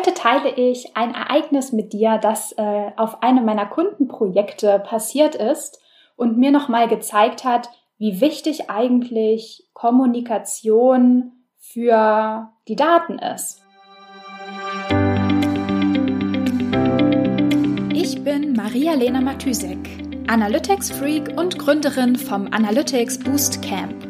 Heute teile ich ein Ereignis mit dir, das äh, auf einem meiner Kundenprojekte passiert ist und mir nochmal gezeigt hat, wie wichtig eigentlich Kommunikation für die Daten ist. Ich bin Maria-Lena Matysek, Analytics-Freak und Gründerin vom Analytics Boost Camp.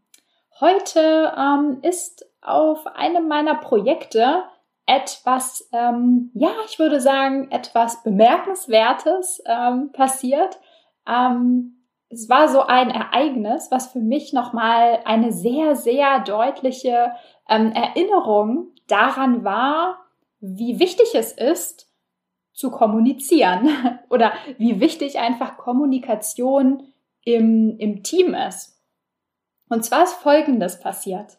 Heute ähm, ist auf einem meiner Projekte etwas, ähm, ja, ich würde sagen, etwas Bemerkenswertes ähm, passiert. Ähm, es war so ein Ereignis, was für mich nochmal eine sehr, sehr deutliche ähm, Erinnerung daran war, wie wichtig es ist, zu kommunizieren oder wie wichtig einfach Kommunikation im, im Team ist. Und zwar ist Folgendes passiert.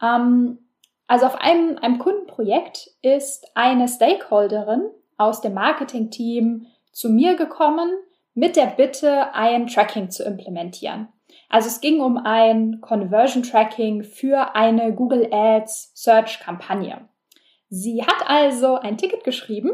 Ähm, also auf einem, einem Kundenprojekt ist eine Stakeholderin aus dem Marketing-Team zu mir gekommen mit der Bitte, ein Tracking zu implementieren. Also es ging um ein Conversion Tracking für eine Google Ads Search Kampagne. Sie hat also ein Ticket geschrieben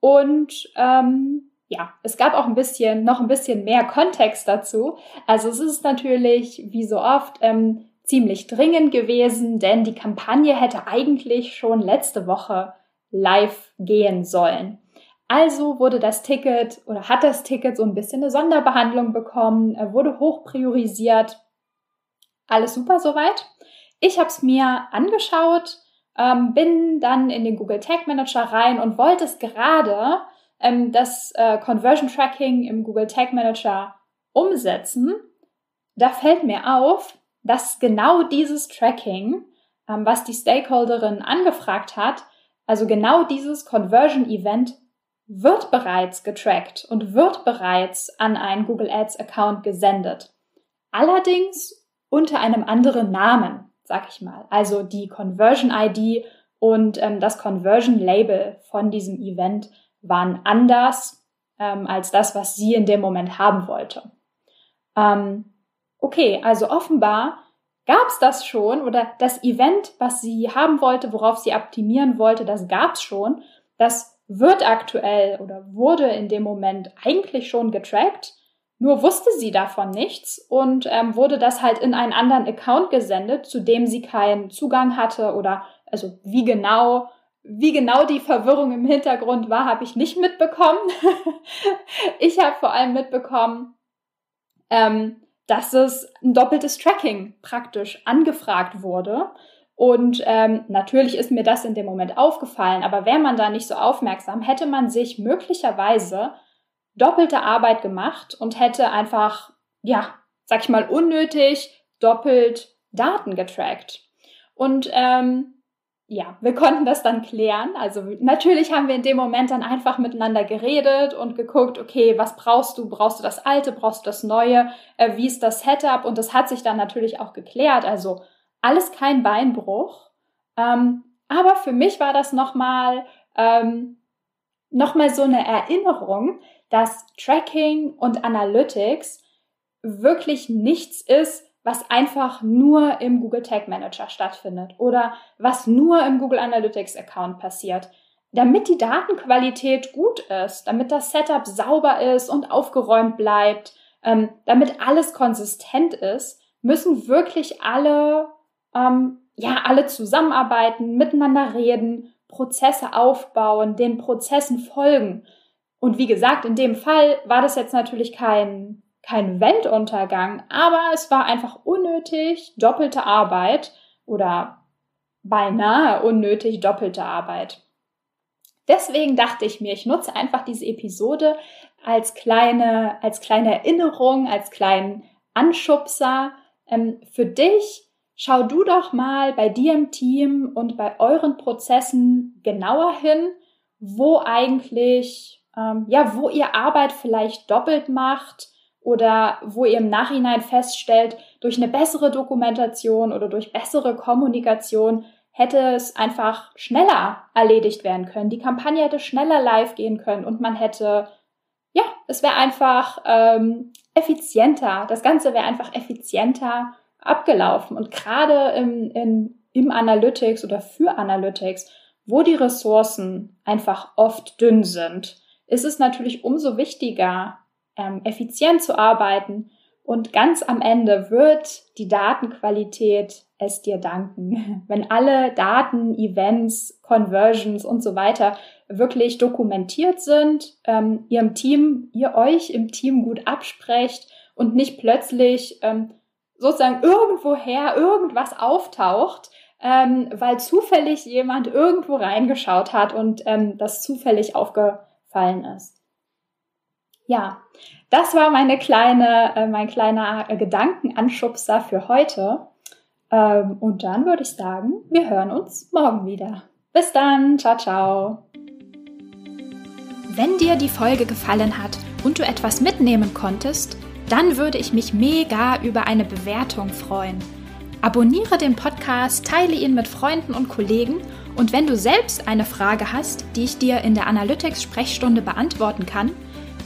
und ähm, ja, es gab auch ein bisschen, noch ein bisschen mehr Kontext dazu. Also es ist natürlich, wie so oft, ähm, ziemlich dringend gewesen, denn die Kampagne hätte eigentlich schon letzte Woche live gehen sollen. Also wurde das Ticket oder hat das Ticket so ein bisschen eine Sonderbehandlung bekommen, wurde hoch priorisiert. Alles super soweit. Ich habe es mir angeschaut, ähm, bin dann in den Google Tag Manager rein und wollte es gerade ähm, das äh, Conversion Tracking im Google Tag Manager umsetzen, da fällt mir auf, dass genau dieses Tracking, ähm, was die Stakeholderin angefragt hat, also genau dieses Conversion Event wird bereits getrackt und wird bereits an einen Google Ads Account gesendet. Allerdings unter einem anderen Namen, sag ich mal. Also die Conversion ID und ähm, das Conversion Label von diesem Event waren anders ähm, als das, was sie in dem Moment haben wollte. Ähm, okay, also offenbar gab es das schon oder das Event, was sie haben wollte, worauf sie optimieren wollte, das gab es schon. Das wird aktuell oder wurde in dem Moment eigentlich schon getrackt. Nur wusste sie davon nichts und ähm, wurde das halt in einen anderen Account gesendet, zu dem sie keinen Zugang hatte oder also wie genau wie genau die Verwirrung im Hintergrund war, habe ich nicht mitbekommen. ich habe vor allem mitbekommen, ähm, dass es ein doppeltes Tracking praktisch angefragt wurde. Und ähm, natürlich ist mir das in dem Moment aufgefallen, aber wäre man da nicht so aufmerksam, hätte man sich möglicherweise doppelte Arbeit gemacht und hätte einfach, ja, sag ich mal, unnötig doppelt Daten getrackt. Und ähm, ja, wir konnten das dann klären. Also natürlich haben wir in dem Moment dann einfach miteinander geredet und geguckt, okay, was brauchst du? Brauchst du das Alte? Brauchst du das Neue? Äh, wie ist das Setup? Und das hat sich dann natürlich auch geklärt. Also alles kein Beinbruch. Ähm, aber für mich war das nochmal ähm, noch so eine Erinnerung, dass Tracking und Analytics wirklich nichts ist, was einfach nur im Google Tag Manager stattfindet oder was nur im Google Analytics Account passiert. Damit die Datenqualität gut ist, damit das Setup sauber ist und aufgeräumt bleibt, ähm, damit alles konsistent ist, müssen wirklich alle, ähm, ja, alle zusammenarbeiten, miteinander reden, Prozesse aufbauen, den Prozessen folgen. Und wie gesagt, in dem Fall war das jetzt natürlich kein kein Weltuntergang, aber es war einfach unnötig doppelte Arbeit oder beinahe unnötig doppelte Arbeit. Deswegen dachte ich mir, ich nutze einfach diese Episode als kleine, als kleine Erinnerung, als kleinen Anschubser ähm, für dich. Schau du doch mal bei dir im Team und bei euren Prozessen genauer hin wo eigentlich, ähm, ja, wo ihr Arbeit vielleicht doppelt macht oder wo ihr im Nachhinein feststellt, durch eine bessere Dokumentation oder durch bessere Kommunikation hätte es einfach schneller erledigt werden können. Die Kampagne hätte schneller live gehen können und man hätte, ja, es wäre einfach ähm, effizienter. Das Ganze wäre einfach effizienter abgelaufen. Und gerade im, in, im Analytics oder für Analytics, wo die Ressourcen einfach oft dünn sind, ist es natürlich umso wichtiger, ähm, effizient zu arbeiten. Und ganz am Ende wird die Datenqualität es dir danken. Wenn alle Daten, Events, Conversions und so weiter wirklich dokumentiert sind, ähm, ihr im Team, ihr euch im Team gut absprecht und nicht plötzlich ähm, sozusagen irgendwoher irgendwas auftaucht, ähm, weil zufällig jemand irgendwo reingeschaut hat und ähm, das zufällig aufgefallen ist. Ja, das war meine kleine, äh, mein kleiner äh, Gedankenanschubser für heute. Ähm, und dann würde ich sagen, wir hören uns morgen wieder. Bis dann, ciao, ciao. Wenn dir die Folge gefallen hat und du etwas mitnehmen konntest, dann würde ich mich mega über eine Bewertung freuen. Abonniere den Podcast, teile ihn mit Freunden und Kollegen und wenn du selbst eine Frage hast, die ich dir in der Analytics-Sprechstunde beantworten kann,